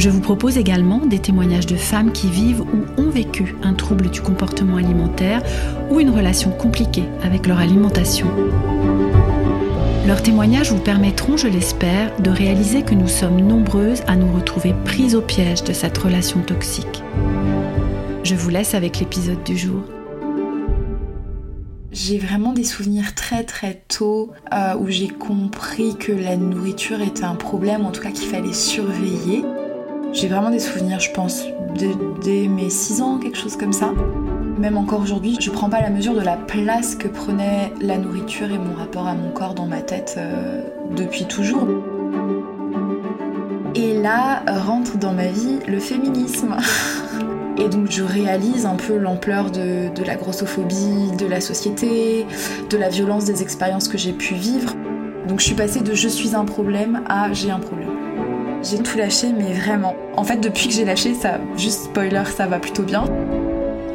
Je vous propose également des témoignages de femmes qui vivent ou ont vécu un trouble du comportement alimentaire ou une relation compliquée avec leur alimentation. Leurs témoignages vous permettront, je l'espère, de réaliser que nous sommes nombreuses à nous retrouver prises au piège de cette relation toxique. Je vous laisse avec l'épisode du jour. J'ai vraiment des souvenirs très très tôt euh, où j'ai compris que la nourriture était un problème, en tout cas qu'il fallait surveiller. J'ai vraiment des souvenirs, je pense, dès, mes 6 ans, quelque chose comme ça. Même encore aujourd'hui, je prends pas la mesure de la place que prenait la nourriture et mon rapport à mon corps dans ma tête euh, depuis toujours. Et là rentre dans ma vie le féminisme. Et donc je réalise un peu l'ampleur de, de, la grossophobie de la société, de la violence des expériences que j'ai pu vivre. Donc je suis passée de je suis un problème à j'ai un problème. J'ai tout lâché, mais vraiment. En fait, depuis que j'ai lâché, ça, juste spoiler, ça va plutôt bien.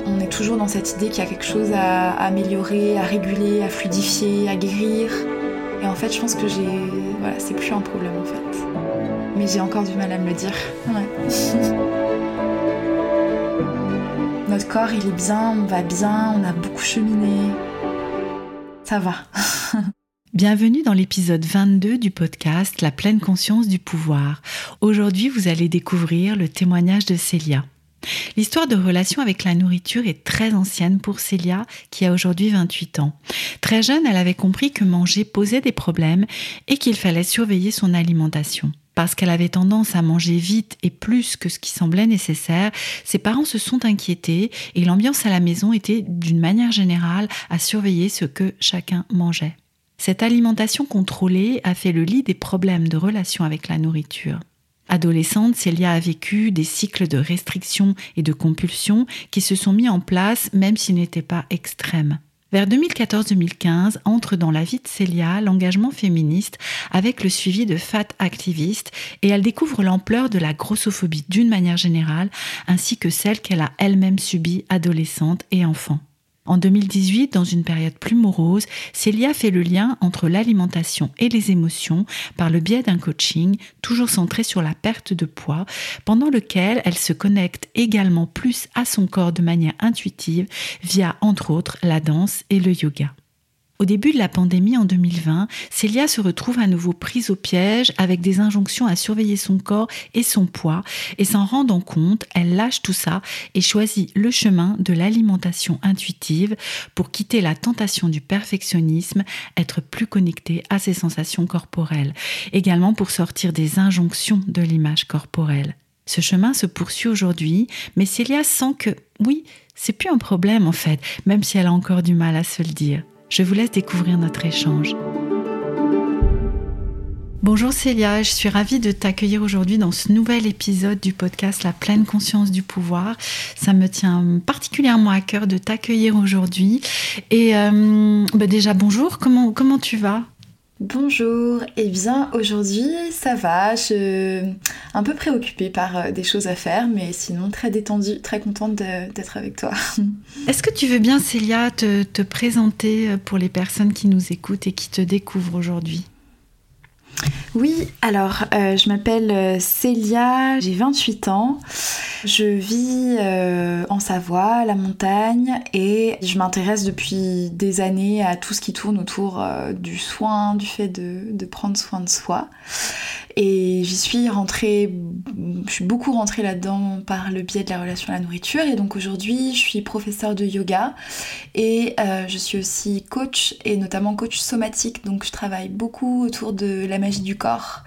On est toujours dans cette idée qu'il y a quelque chose à améliorer, à réguler, à fluidifier, à guérir. Et en fait, je pense que j'ai. Voilà, c'est plus un problème en fait. Mais j'ai encore du mal à me le dire. Ouais. Notre corps, il est bien, on va bien, on a beaucoup cheminé. Ça va. Bienvenue dans l'épisode 22 du podcast La pleine conscience du pouvoir. Aujourd'hui, vous allez découvrir le témoignage de Célia. L'histoire de relation avec la nourriture est très ancienne pour Célia, qui a aujourd'hui 28 ans. Très jeune, elle avait compris que manger posait des problèmes et qu'il fallait surveiller son alimentation. Parce qu'elle avait tendance à manger vite et plus que ce qui semblait nécessaire, ses parents se sont inquiétés et l'ambiance à la maison était d'une manière générale à surveiller ce que chacun mangeait. Cette alimentation contrôlée a fait le lit des problèmes de relation avec la nourriture. Adolescente, Célia a vécu des cycles de restrictions et de compulsions qui se sont mis en place même s'ils n'étaient pas extrêmes. Vers 2014-2015 entre dans la vie de Célia l'engagement féministe avec le suivi de fat activistes et elle découvre l'ampleur de la grossophobie d'une manière générale ainsi que celle qu'elle a elle-même subie adolescente et enfant. En 2018, dans une période plus morose, Célia fait le lien entre l'alimentation et les émotions par le biais d'un coaching toujours centré sur la perte de poids, pendant lequel elle se connecte également plus à son corps de manière intuitive via entre autres la danse et le yoga. Au début de la pandémie en 2020, Célia se retrouve à nouveau prise au piège avec des injonctions à surveiller son corps et son poids et s'en rendant compte, elle lâche tout ça et choisit le chemin de l'alimentation intuitive pour quitter la tentation du perfectionnisme, être plus connectée à ses sensations corporelles, également pour sortir des injonctions de l'image corporelle. Ce chemin se poursuit aujourd'hui, mais Célia sent que oui, c'est plus un problème en fait, même si elle a encore du mal à se le dire. Je vous laisse découvrir notre échange. Bonjour Célia, je suis ravie de t'accueillir aujourd'hui dans ce nouvel épisode du podcast La pleine conscience du pouvoir. Ça me tient particulièrement à cœur de t'accueillir aujourd'hui. Et euh, bah déjà bonjour, comment, comment tu vas? Bonjour, et eh bien aujourd'hui ça va, je suis un peu préoccupée par euh, des choses à faire, mais sinon très détendue, très contente d'être avec toi. Est-ce que tu veux bien Célia te, te présenter euh, pour les personnes qui nous écoutent et qui te découvrent aujourd'hui? Oui, alors euh, je m'appelle euh, Célia, j'ai 28 ans. Je vis euh, en Savoie, la montagne, et je m'intéresse depuis des années à tout ce qui tourne autour du soin, du fait de, prendre soin de soi. Et j'y suis rentrée, je suis beaucoup rentrée là-dedans par le biais de la relation à la nourriture. Et donc aujourd'hui, je suis professeure de yoga et euh, je suis aussi coach et notamment coach somatique. Donc je travaille beaucoup autour de la magie du corps.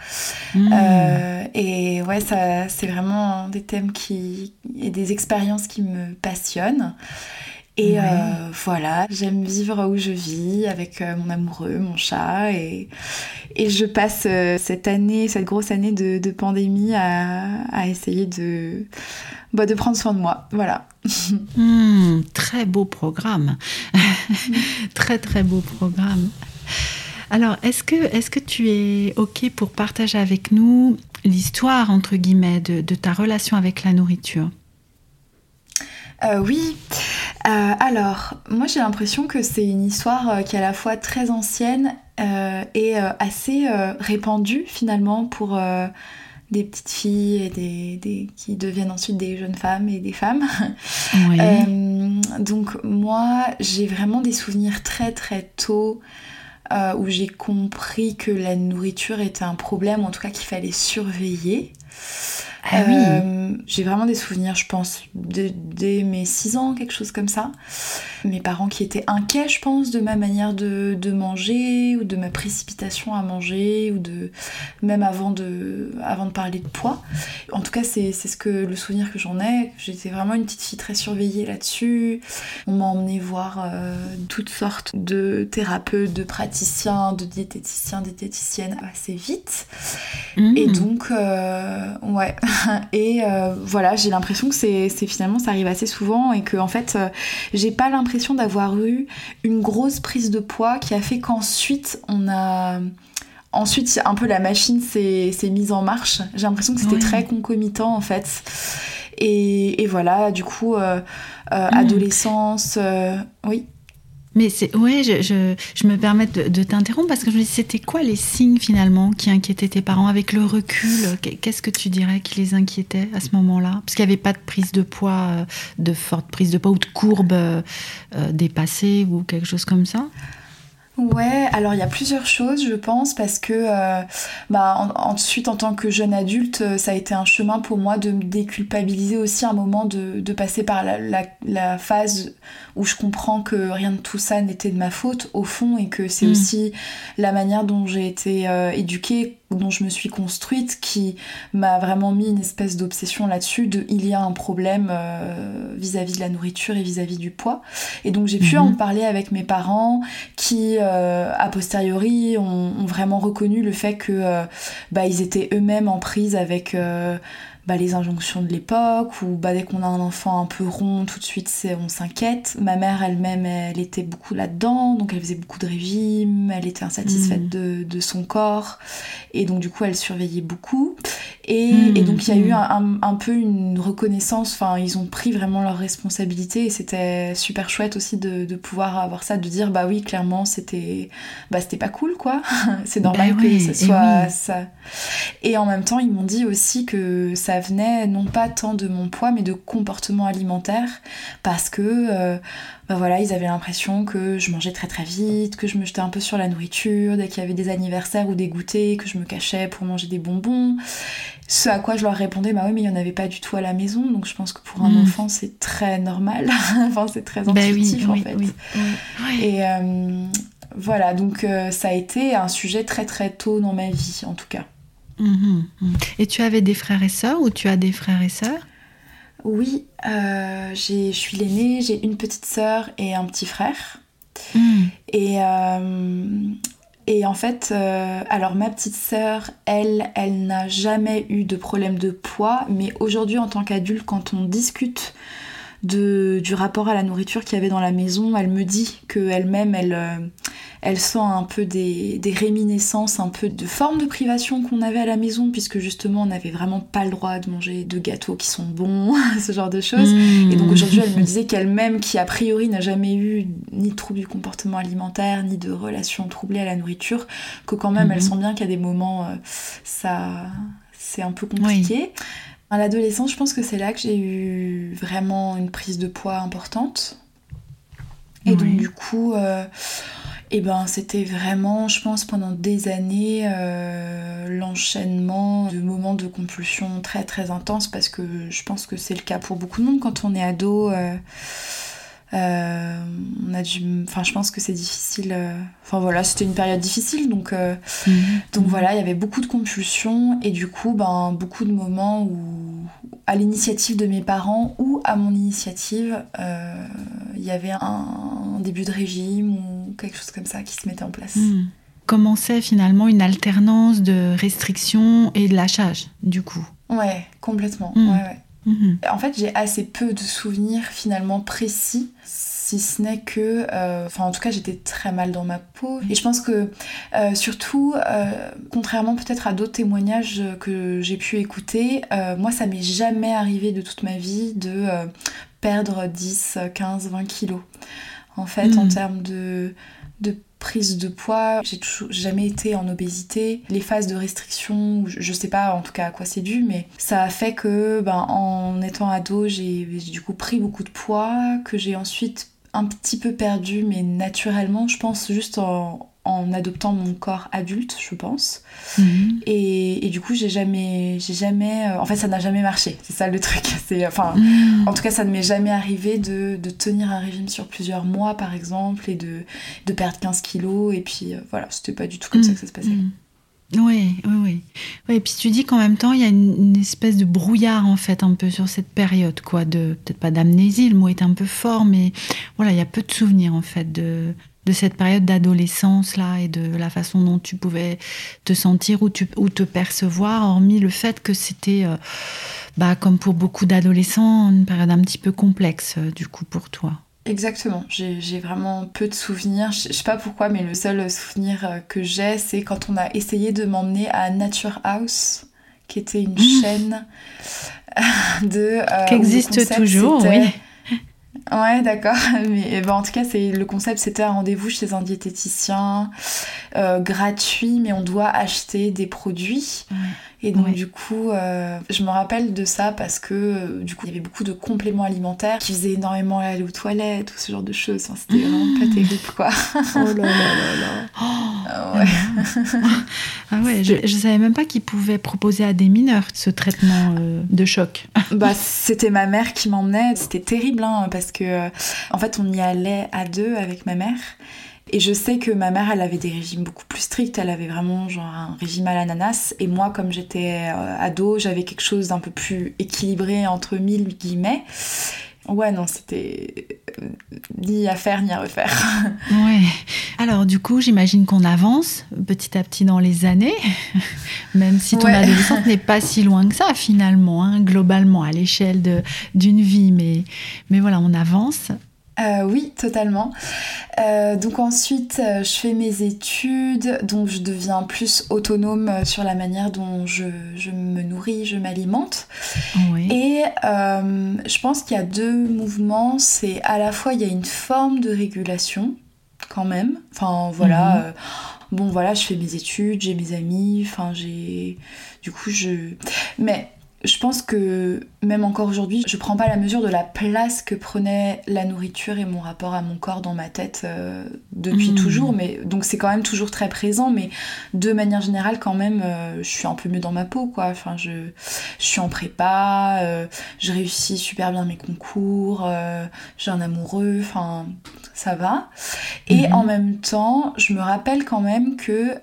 Mmh. Euh, et ouais, ça, c'est vraiment des thèmes qui et des expériences qui me passionnent. Et voilà, j'aime vivre où je vis avec mon amoureux, mon chat. Et, et je passe cette année, cette grosse année de, pandémie à, à essayer de, bah, de prendre soin de moi. Voilà. Hmm, très beau programme. très très beau programme. Alors, est-ce que, est que tu es OK pour partager avec nous l'histoire, entre guillemets, de, ta relation avec la nourriture? Euh, Oui. Euh, alors, moi j'ai l'impression que c'est une histoire euh, qui est à la fois très ancienne et assez répandue finalement pour des petites filles et des, qui deviennent ensuite des jeunes femmes et des femmes. donc moi j'ai vraiment des souvenirs très très tôt euh, où j'ai compris que la nourriture était un problème, en tout cas qu'il fallait surveiller. Ah oui. Euh, j'ai vraiment des souvenirs, je pense, dès, mes 6 ans, quelque chose comme ça. Mes parents qui étaient inquiets, je pense, de ma manière de, manger ou de ma précipitation à manger ou de même avant de, avant de parler de poids. En tout cas, c'est ce que le souvenir que j'en ai. J'étais vraiment une petite fille très surveillée là-dessus. On m'a emmené voir euh, toutes sortes de thérapeutes, de praticiens, de diététiciens, diététiciennes assez vite. Mmh. Et donc, euh, ouais. et euh, voilà, j'ai l'impression que c'est finalement ça arrive assez souvent et que en fait, euh, j'ai pas l'impression d'avoir eu une grosse prise de poids qui a fait qu'ensuite on a ensuite un peu la machine s'est mise en marche. J'ai l'impression que c'était très concomitant en fait. Et, voilà, du coup, euh, mmh. adolescence, oui. Mais c'est ouais, je, je, me permets de, t'interrompre parce que je me dis c'était quoi les signes finalement qui inquiétaient tes parents avec le recul? Qu'est-ce que tu dirais qui les inquiétait à ce moment-là? Parce qu'il n'y avait pas de prise de poids, euh, de forte prise de poids ou de courbe euh, euh, dépassée ou quelque chose comme ça? Ouais, alors il y a plusieurs choses, je pense, parce que euh, bah, ensuite, en tant que jeune adulte, euh, ça a été un chemin pour moi de me déculpabiliser aussi un moment de, de passer par la, la, phase où je comprends que rien de tout ça n'était de ma faute, au fond, et que c'est mm. aussi la manière dont j'ai été euh, éduquée dont je me suis construite qui m'a vraiment mis une espèce d'obsession là-dessus de il y a un problème euh, vis-à-vis de la nourriture et vis-à-vis du poids et donc j'ai pu mhm. en parler avec mes parents qui euh, a posteriori ont, vraiment reconnu le fait que euh, bah, ils étaient eux-mêmes en prise avec bah, les injonctions de l'époque, ou bah, dès qu'on a un enfant un peu rond, tout de suite on s'inquiète. Ma mère elle-même, elle était beaucoup là-dedans, donc elle faisait beaucoup de régimes, elle était insatisfaite mm. de, de, son corps, et donc du coup elle surveillait beaucoup. Et, mm. et donc il y a eu un, un, peu une reconnaissance, enfin ils ont pris vraiment leurs responsabilités, et c'était super chouette aussi de, de, pouvoir avoir ça, de dire bah oui, clairement c'était bah, c'était pas cool quoi, c'est normal bah que ce soit ça. Et en même temps, ils m'ont dit aussi que ça venait non pas tant de mon poids mais de comportement alimentaire parce que euh, bah voilà ils avaient l'impression que je mangeais très très vite que je me jetais un peu sur la nourriture dès qu'il y avait des anniversaires ou des goûters que je me cachais pour manger des bonbons. Ce à quoi je leur répondais bah oui mais il n'y en avait pas du tout à la maison donc je pense que pour un mm. enfant c'est très normal. Enfin c'est très bah intuitif en fait. et euh, voilà donc euh, ça a été un sujet très très tôt dans ma vie en tout cas. Mhm, mhm. Et tu avais des frères et sœurs ou tu as des frères et sœurs? Oui, euh, je suis l'aînée, j'ai une petite sœur et un petit frère. Mhm. Et, euh, et en fait, euh, alors ma petite sœur, elle, elle n'a jamais eu de problème de poids, mais aujourd'hui en tant qu'adulte, quand on discute de, du rapport à la nourriture qu'il y avait dans la maison, elle me dit qu'elle-même, elle, elle sent un peu des, réminiscences, un peu de forme de privation qu'on avait à la maison, puisque justement on n'avait vraiment pas le droit de manger de gâteaux qui sont bons, ce genre de choses. Et donc aujourd'hui elle me disait qu'elle-même, qui a priori n'a jamais eu ni de troubles du comportement alimentaire, ni de relations troublées à la nourriture, que quand même elle mhm. sent bien qu'à des moments euh, ça c'est un peu compliqué. À l'adolescence, je pense que c'est là que j'ai eu vraiment une prise de poids importante. Et donc du coup, euh, et eh ben c'était vraiment, je pense, pendant des années, euh, l'enchaînement de moments de compulsion très très intenses parce que je pense que c'est le cas pour beaucoup de monde quand on est ado. Euh, euh, on a dû, enfin, je pense que c'est difficile. Enfin voilà, c'était une période difficile, donc mhm. donc voilà, il y avait beaucoup de compulsions et du coup, ben beaucoup de moments où, à l'initiative de mes parents ou à mon initiative, il y y avait un, début de régime ou quelque chose comme ça qui se mettait en place. Hmm. Comment c'est finalement une alternance de restrictions et de lâchage, du coup? Ouais, complètement. Hmm. Ouais, ouais. Mhm. En fait, j'ai assez peu de souvenirs finalement précis si ce n'est que, euh, enfin en tout cas j'étais très mal dans ma peau. Et je pense que euh, surtout, euh, contrairement peut-être à d'autres témoignages que j'ai pu écouter, moi ça m'est jamais arrivé de toute ma vie de perdre 10, 15, 20 kilos. En fait, en mhm. termes de, de prise de poids, j'ai jamais été en obésité. Les phases de restriction, je sais pas en tout cas à quoi c'est dû, mais ça a fait que ben, en étant ado, j'ai du coup pris beaucoup de poids, que j'ai ensuite un petit peu perdu, mais naturellement, je pense juste en, en adoptant mon corps adulte, je pense. Mhm. Et, du coup, j'ai jamais, j'ai jamais, euh, en fait, ça n'a jamais marché. C'est ça le truc. C'est, enfin, mhm. en tout cas, ça ne m'est jamais arrivé de, de, tenir un régime sur plusieurs mois, par exemple, et de, de perdre 15 kilos. Et puis, euh, voilà, c'était pas du tout comme ça que ça se passait. Oui, oui, oui. Et puis tu dis qu'en même temps, il y a une, espèce de brouillard, en fait, un peu sur cette période, quoi, de, peut-être pas d'amnésie, le mot est un peu fort, mais voilà, il y a peu de souvenirs, en fait, de, de cette période d'adolescence là et de la façon dont tu pouvais te sentir ou, te percevoir, hormis le fait que c'était, euh, bah, comme pour beaucoup d'adolescents, une période un petit peu complexe euh, du coup pour toi. Exactement, j'ai vraiment peu de souvenirs. Je, sais pas pourquoi, mais le seul souvenir euh, que j'ai, c'est quand on a essayé de m'emmener à Nature House, qui était une mmh. chaîne de. qui existe toujours, oui Ouais, d'accord. Mais eh ben, en tout cas, c'est le concept, c'était un rendez-vous chez un diététicien euh, gratuit, mais on doit acheter des produits. Et donc du coup, euh, je me rappelle de ça parce que euh, du coup, il y avait beaucoup de compléments alimentaires qui faisaient énormément aller aux toilettes, tout ce genre de choses. c'était vraiment pas terrible, quoi. oh là là là là. Ah ouais. ah ouais, je, je savais même pas qu'ils pouvaient proposer à des mineurs ce traitement de choc. bah, c'était ma mère qui m'emmenait. C'était terrible, hein, parce que en fait, on y allait à deux avec ma mère. Et je sais que ma mère, elle avait des régimes beaucoup plus stricts. Elle avait vraiment genre un régime à l'ananas. Et moi, comme j'étais euh, ado, j'avais quelque chose d'un peu plus équilibré entre mille guillemets. Ouais, non, c'était euh, ni à faire ni à refaire. ouais. Alors, du coup, j'imagine qu'on avance petit à petit dans les années, même si ton adolescence n'est pas si loin que ça, finalement, hein, globalement, à l'échelle d'une vie. Mais, mais voilà, on avance. Euh, oui, totalement. Euh, donc ensuite, euh, je fais mes études, donc je deviens plus autonome sur la manière dont je, me nourris, je m'alimente. Et je pense qu'il y a deux mouvements. C'est à la fois, il y a une forme de régulation, quand même. Enfin, voilà. Mhm. bon, voilà, je fais mes études, j'ai mes amis, enfin, j'ai... Du coup, je... Mais je pense que même encore aujourd'hui, je prends pas la mesure de la place que prenait la nourriture et mon rapport à mon corps dans ma tête euh, depuis mmh. toujours. Mais donc c'est quand même toujours très présent, mais de manière générale quand même, euh, je suis un peu mieux dans ma peau, quoi. Enfin, je, je suis en prépa, euh, je réussis super bien mes concours, j'ai un amoureux, enfin ça va. Et mmh. en même temps, je me rappelle quand même que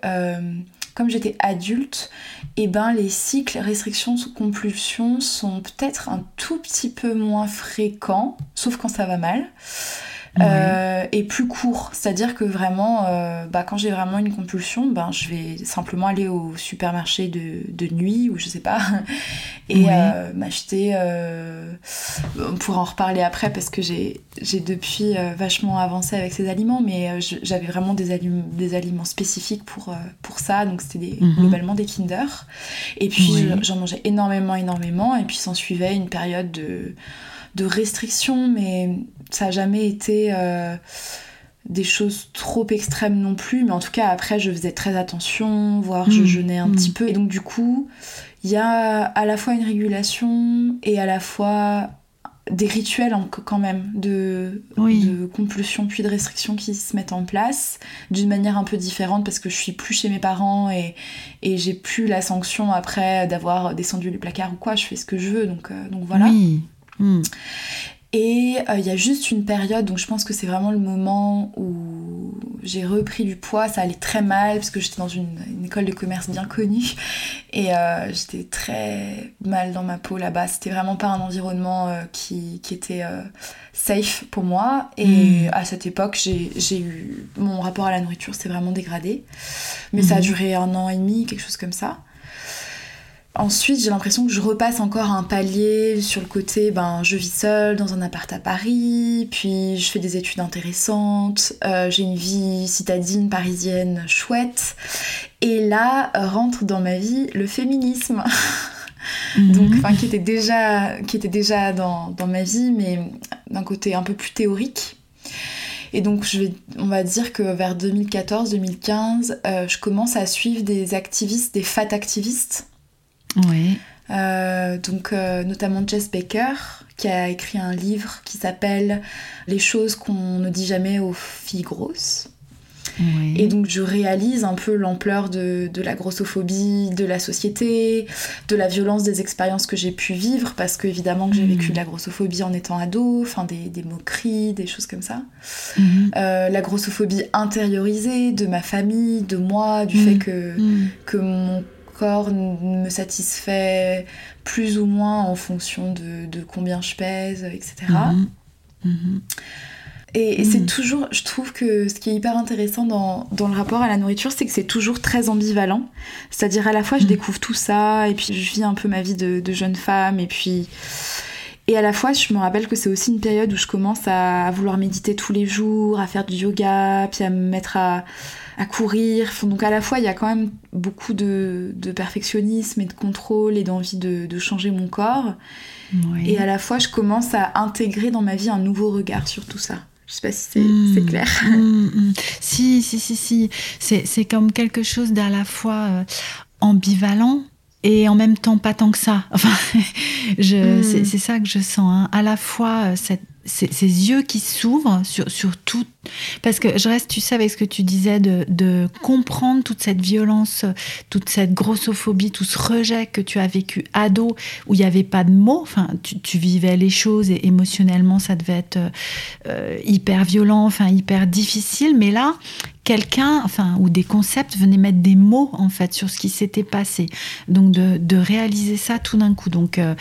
comme j'étais adulte, eh ben les cycles restrictions sous compulsion sont peut-être un tout petit peu moins fréquents, sauf quand ça va mal. Euh, et plus court. C'est-à-dire que vraiment, euh, bah, quand j'ai vraiment une compulsion, ben, je vais simplement aller au supermarché de, de nuit ou je sais pas et euh, m'acheter. on pourra en reparler après parce que j'ai depuis vachement avancé avec ces aliments, mais j'avais vraiment des, aliments, des aliments spécifiques pour, pour ça. Donc c'était mhm. globalement des Kinder. Et puis j'en mangeais énormément, énormément. Et puis s'en suivait une période de de restrictions, mais ça n'a jamais été euh, des choses trop extrêmes non plus. Mais en tout cas, après, je faisais très attention, voire je mmh. jeûnais un petit mmh. peu. Et donc, du coup, il y a à la fois une régulation et à la fois des rituels quand même de, de compulsion puis de restriction qui se mettent en place d'une manière un peu différente parce que je suis plus chez mes parents et, et j'ai plus la sanction après d'avoir descendu les placards ou quoi je fais ce que je veux donc, euh, donc voilà oui. Hmm. Et euh, il y a juste une période, donc je pense que c'est vraiment le moment où j'ai repris du poids, ça allait très mal parce que j'étais dans une, école de commerce bien connue et euh, j'étais très mal dans ma peau là-bas. C'était vraiment pas un environnement euh, qui, qui, était safe pour moi. Et mm. à cette époque, j'ai eu. Mon rapport à la nourriture s'est vraiment dégradé. Mais ça a mm. duré un an et demi, quelque chose comme ça. Ensuite, j'ai l'impression que je repasse encore un palier sur le côté, ben, je vis seule dans un appart à Paris, puis je fais des études intéressantes, euh, j'ai une vie citadine parisienne chouette, et là rentre dans ma vie le féminisme. Mhm. Donc, enfin, qui était déjà, qui était déjà dans, dans ma vie, mais d'un côté un peu plus théorique. Et donc, je vais, on va dire que vers 2014-2015, euh, je commence à suivre des activistes, des fat activistes oui. Euh, donc euh, notamment Jess Baker qui a écrit un livre qui s'appelle Les choses qu'on ne dit jamais aux filles grosses. Et donc je réalise un peu l'ampleur de, la grossophobie de la société, de la violence des expériences que j'ai pu vivre, parce que évidemment que j'ai vécu mm. de la grossophobie en étant ado, enfin des, moqueries, des choses comme ça. Mm-hmm. Euh, la grossophobie intériorisée de ma famille, de moi, du fait mm. que, mm. que mon corps me satisfait plus ou moins en fonction de, combien je pèse, etc. Mhm. Mhm. Et, c'est mhm. toujours, je trouve que ce qui est hyper intéressant dans, le rapport à la nourriture, c'est que c'est toujours très ambivalent. C'est-à-dire à la fois je découvre tout ça, et puis je vis un peu ma vie de, de jeune femme, et puis... Et à la fois, je me rappelle que c'est aussi une période où je commence à vouloir méditer tous les jours, à faire du yoga, puis à me mettre à, à courir. Donc à la fois, il y a quand même beaucoup de, perfectionnisme et de contrôle et d'envie de, changer mon corps. Et à la fois, je commence à intégrer dans ma vie un nouveau regard sur tout ça. Je sais pas si c'est hmm. clair. Hmm, hmm. Si, si, si, si. C'est comme quelque chose d'à la fois euh, ambivalent et en même temps pas tant que ça. Enfin, c'est ça que je sens. Hein. À la fois euh, cette ces, yeux qui s'ouvrent sur, sur tout. Parce que je reste, tu sais, avec ce que tu disais, de, comprendre toute cette violence, toute cette grossophobie, tout ce rejet que tu as vécu ado, où il n'y avait pas de mots. Enfin, tu, vivais les choses et émotionnellement, ça devait être euh, hyper violent, enfin, hyper difficile. Mais là, quelqu'un, enfin, ou des concepts venaient mettre des mots en fait sur ce qui s'était passé. Donc de, réaliser ça tout d'un coup. Donc euh,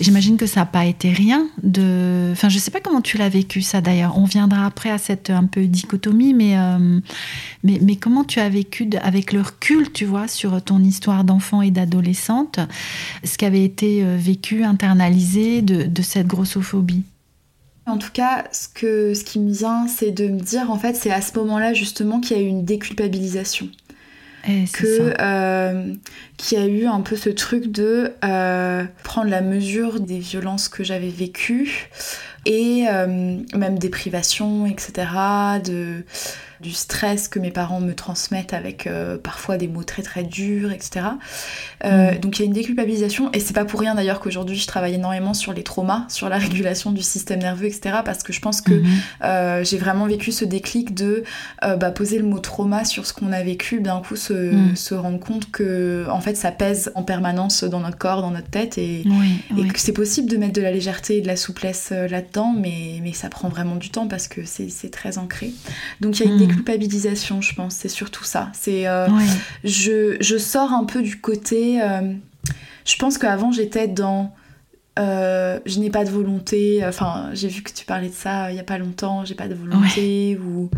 j'imagine que ça n'a pas été rien. De, enfin, je sais pas comment tu l'as vécu ça d'ailleurs. On viendra après à cette un peu dichotomie, mais euh, mais, mais, comment tu as vécu avec le recul, tu vois, sur ton histoire d'enfant et d'adolescente, ce qui avait été euh, vécu, internalisé de, de cette grossophobie? En tout cas, ce, que, ce qui me vient, c'est de me dire, en fait, c'est à ce moment-là justement qu'il y a eu une déculpabilisation. Eh, que euh, qu'il y a eu un peu ce truc de euh, prendre la mesure des violences que j'avais vécues et euh, même des privations, etc. De du stress que mes parents me transmettent avec euh, parfois des mots très très durs, etc. Euh, mm. Donc il y a une déculpabilisation et c'est pas pour rien d'ailleurs qu'aujourd'hui je travaille énormément sur les traumas, sur la régulation du système nerveux, etc. Parce que je pense que mm-hmm. euh, j'ai vraiment vécu ce déclic de bah, poser le mot trauma sur ce qu'on a vécu, d'un coup se, mm. se, rendre compte que en fait ça pèse en permanence dans notre corps, dans notre tête et, et que c'est possible de mettre de la légèreté et de la souplesse là-dedans, mais, mais ça prend vraiment du temps parce que c'est très ancré. Donc il y a une mm culpabilisation, je pense. C'est surtout ça. C'est euh, je, je, sors un peu du côté. Euh, je pense qu'avant j'étais dans. Euh, je n'ai pas de volonté. Enfin, j'ai vu que tu parlais de ça il y a pas longtemps. J'ai pas de volonté ou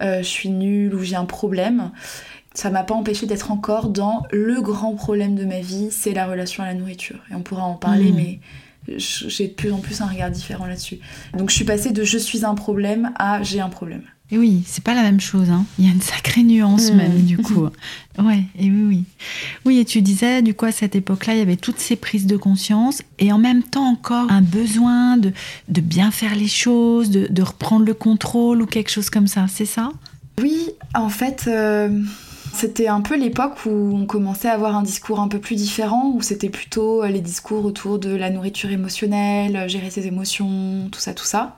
je suis nulle ou j'ai un problème. Ça m'a pas empêché d'être encore dans le grand problème de ma vie, c'est la relation à la nourriture. Et on pourra en parler, mm. mais j'ai de plus en plus un regard différent là-dessus. Donc je suis passée de je suis un problème à j'ai un problème. Et oui, c'est pas la même chose. Hein. Il y a une sacrée nuance mm. même, du coup. ouais, et oui, oui. Oui, et tu disais, du coup, à cette époque-là, il y avait toutes ces prises de conscience et en même temps encore un besoin de, de bien faire les choses, de, de, reprendre le contrôle ou quelque chose comme ça, c'est ça? Oui, en fait. Euh, c'était un peu l'époque où on commençait à avoir un discours un peu plus différent, où c'était plutôt les discours autour de la nourriture émotionnelle, gérer ses émotions, tout ça, tout ça.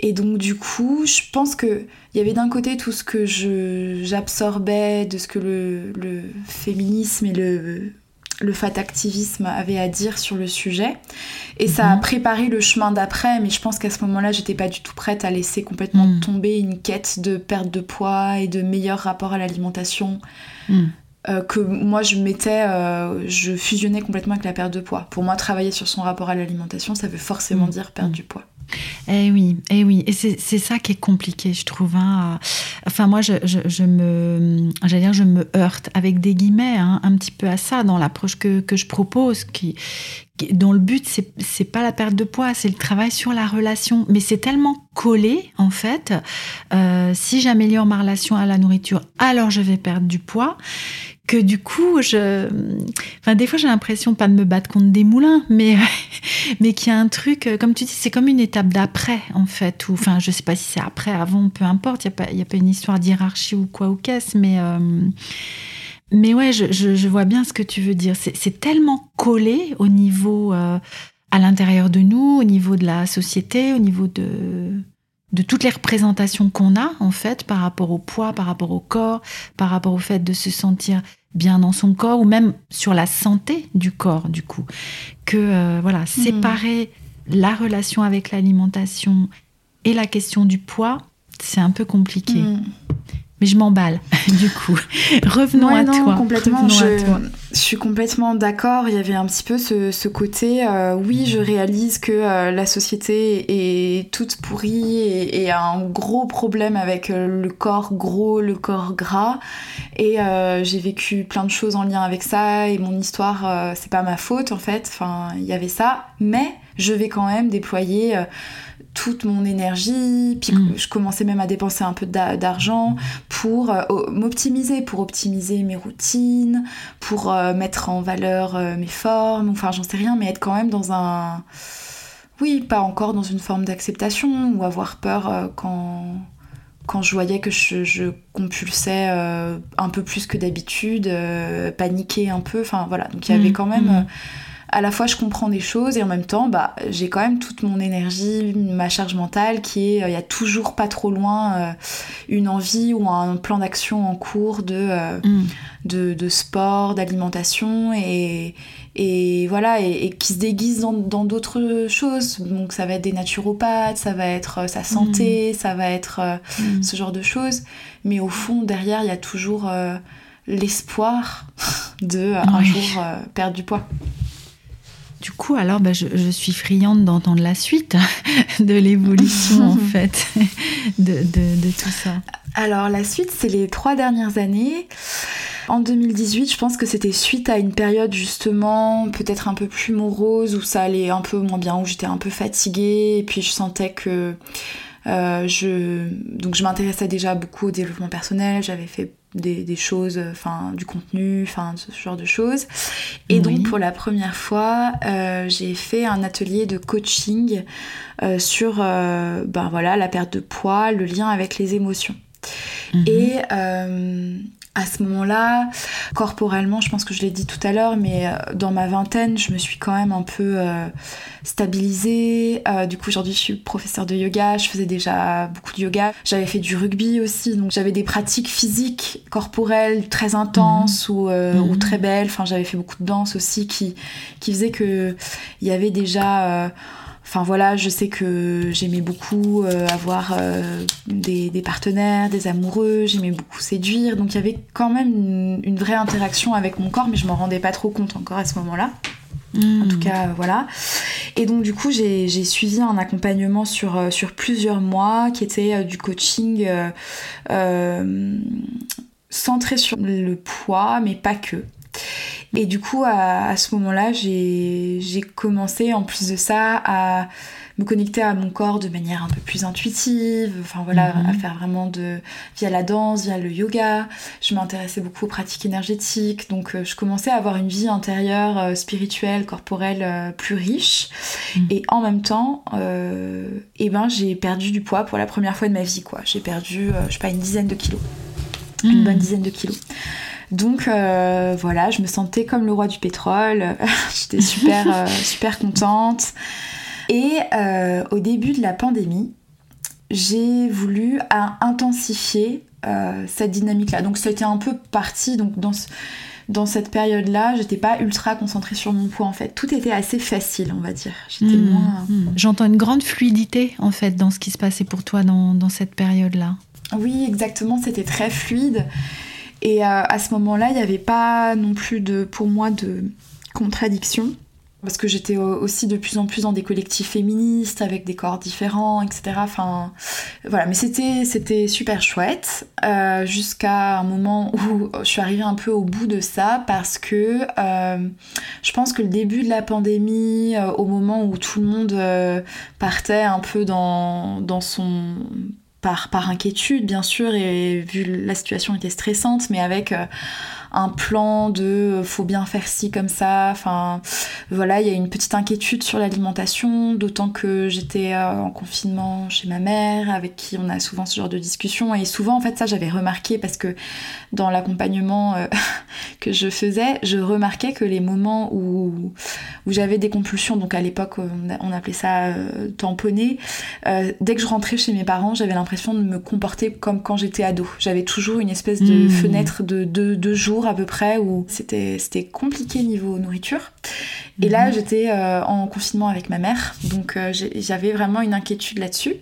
Et donc du coup, je pense que il y avait d'un côté tout ce que j'absorbais de ce que le, féminisme et le le fat activisme avait à dire sur le sujet. Et ça a mhm. préparé le chemin d'après, mais je pense qu'à ce moment-là, j'étais pas du tout prête à laisser complètement mhm. tomber une quête de perte de poids et de meilleur rapport à l'alimentation. Mhm. Euh, que moi je mettais, euh, je fusionnais complètement avec la perte de poids. Pour moi, travailler sur son rapport à l'alimentation, ça veut forcément dire perdre du poids. Eh oui, eh oui, et c'est ça qui est compliqué, je trouve. Hein. Enfin, moi, je, je, me, dire, je me heurte avec des guillemets hein, un petit peu à ça dans l'approche que, que, je propose, qui, dont le but c'est pas la perte de poids, c'est le travail sur la relation. Mais c'est tellement collé en fait. Euh, si j'améliore ma relation à la nourriture, alors je vais perdre du poids que du coup, je, enfin, des fois, j'ai l'impression pas de me battre contre des moulins, mais, mais qu'il y a un truc, euh, comme tu dis, c'est comme une étape d'après, en fait, ou, enfin, je sais pas si c'est après, avant, peu importe, il n'y a, pas, y a pas une histoire d'hierarchie ou quoi ou qu'est-ce, mais, euh, mais ouais, je, je, vois bien ce que tu veux dire. C'est tellement collé au niveau, euh, à l'intérieur de nous, au niveau de la société, au niveau de, de toutes les représentations qu'on a en fait par rapport au poids, par rapport au corps, par rapport au fait de se sentir bien dans son corps ou même sur la santé du corps du coup. Que euh, voilà hmm. séparer la relation avec l'alimentation et la question du poids c'est un peu compliqué. Hmm mais je m'emballe du coup. Revenons à toi. Complètement. Je, suis complètement d'accord. Il y avait un petit peu ce, côté. Euh, oui, je réalise que euh, la société est toute pourrie et, a un gros problème avec euh, le corps gros, le corps gras. Et j'ai vécu plein de choses en lien avec ça. Et mon histoire, c'est pas ma faute en fait. Enfin, il y avait ça. Mais je vais quand même déployer toute mon énergie, puis mm. je commençais même à dépenser un peu d'argent pour euh, m'optimiser, pour optimiser mes routines, pour euh, mettre en valeur euh, mes formes, enfin j'en sais rien, mais être quand même dans un... Oui, pas encore dans une forme d'acceptation ou avoir peur quand, quand je voyais que je, compulsais un peu plus que d'habitude, paniquer un peu, enfin voilà, donc il y avait mm. quand même... À la fois je comprends des choses et en même temps bah j'ai quand même toute mon énergie, ma charge mentale qui est euh, il y a toujours pas trop loin euh, une envie ou un plan d'action en cours de, euh, mm. de, sport, d'alimentation et, et voilà et, qui se déguise dans d'autres choses. Donc ça va être des naturopathes, ça va être sa santé, mm. ça va être mm. ce genre de choses. Mais au fond derrière il y a toujours l'espoir de un jour perdre du poids. Du coup, alors, bah, je, suis friande d'entendre la suite de l'évolution, en fait, de, tout ça. Alors, la suite, c'est les trois dernières années. En 2018, je pense que c'était suite à une période justement peut-être un peu plus morose où ça allait un peu moins bien, où j'étais un peu fatiguée et puis je sentais que euh, je donc je m'intéressais déjà beaucoup au développement personnel, j'avais fait des, choses, enfin du contenu, enfin ce genre de choses. Et donc pour la première fois, euh, j'ai fait un atelier de coaching euh, sur ben voilà la perte de poids, le lien avec les émotions. Mhm. Et à ce moment-là, corporellement, je pense que je l'ai dit tout à l'heure, mais euh, dans ma vingtaine, je me suis quand même un peu euh, stabilisée. Euh, du coup, aujourd'hui, je suis professeure de yoga, je faisais déjà beaucoup de yoga. J'avais fait du rugby aussi, donc j'avais des pratiques physiques, corporelles très intenses mhm. ou, ou, mhm. très belles. Enfin, j'avais fait beaucoup de danse aussi qui, qui faisait que il y avait déjà Enfin voilà, je sais que j'aimais beaucoup euh, avoir euh, des, partenaires, des amoureux, j'aimais beaucoup séduire, donc il y avait quand même une, vraie interaction avec mon corps, mais je m'en rendais pas trop compte encore à ce moment-là. En tout hmm. cas, euh, voilà. Et donc du coup, j'ai suivi un accompagnement sur, sur plusieurs mois qui était du coaching centré sur le poids, mais pas que. Et du coup, à, ce moment-là, j'ai commencé en plus de ça à me connecter à mon corps de manière un peu plus intuitive, enfin voilà, mhm. à faire vraiment de via la danse, via le yoga. Je m'intéressais beaucoup aux pratiques énergétiques, donc euh, je commençais à avoir une vie intérieure, euh, spirituelle, corporelle euh, plus riche. Mhm. Et en même temps, eh ben j'ai perdu du poids pour la première fois de ma vie, quoi. J'ai perdu, je sais pas, une dizaine de kilos, une mhm. bonne dizaine de kilos. Donc euh, voilà, je me sentais comme le roi du pétrole. J'étais super, euh, super contente. Et euh, au début de la pandémie, j'ai voulu intensifier cette dynamique-là. Donc été un peu parti donc, dans dans cette période-là, j'étais pas ultra concentrée sur mon poids en fait. Tout était assez facile, on va dire. J'étais Hmm, moins. hmm. J'entends une grande fluidité en fait dans ce qui se passait pour toi dans, dans cette période-là. Oui, exactement, c'était très fluide. Et euh, à ce moment-là, il n'y avait pas non plus pour moi de contradiction. Parce que j'étais au- aussi de plus en plus dans des collectifs féministes avec des corps différents, etc. Enfin, voilà, mais c'était c'était super chouette euh, jusqu'à un moment où je suis arrivée un peu au bout de ça parce que euh, je pense que le début de la pandémie, au moment où tout le monde partait un peu dans, dans son par, par inquiétude bien sûr et vu la situation était stressante mais avec euh, un plan de euh, faut bien faire ci comme ça enfin voilà il y a une petite inquiétude sur l'alimentation d'autant que j'étais euh, en confinement chez ma mère avec qui on a souvent ce genre de discussion et souvent en fait ça j'avais remarqué parce que dans l'accompagnement euh, que je faisais je remarquais que les moments où, où j'avais des compulsions donc à l'époque on, on appelait ça euh, tamponner euh, dès que je rentrais chez mes parents, j'avais l'impression de me comporter comme quand j'étais ado. J'avais toujours une espèce de Mmh. fenêtre de deux, deux jours à peu près où c'était c'était compliqué niveau nourriture. Et là, Mhm. j'étais euh, en confinement avec ma mère, donc euh, j'avais vraiment une inquiétude là-dessus.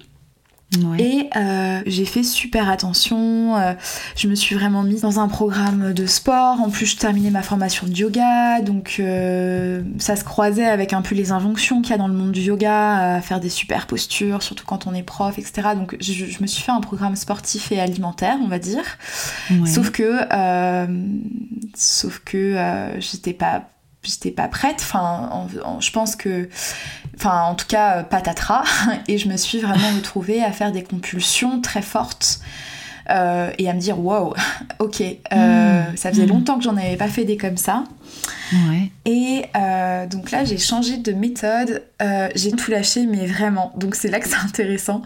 Ouais. Et euh, j'ai fait super attention. euh, je me suis vraiment mise dans un programme de sport. En plus, je terminais ma formation de yoga. Donc, euh, ça se croisait avec un peu les injonctions qu'il y a dans le monde du yoga, à faire des super postures, surtout quand on est prof, etc. Donc, je, je me suis fait un programme sportif et alimentaire, on va dire. Ouais. Sauf que, euh, sauf que euh, j'étais pas, j'étais pas prête. Enfin, en- en- je pense que, enfin, en tout cas, euh, patatras. Et je me suis vraiment retrouvée à faire des compulsions très fortes. euh, et à me dire wow, ok, euh, Mm. ça faisait Mm. longtemps que j'en avais pas fait des comme ça. Ouais. Et euh, donc là, j'ai changé de méthode. J'ai tout lâché, mais vraiment. Donc c'est là que c'est intéressant.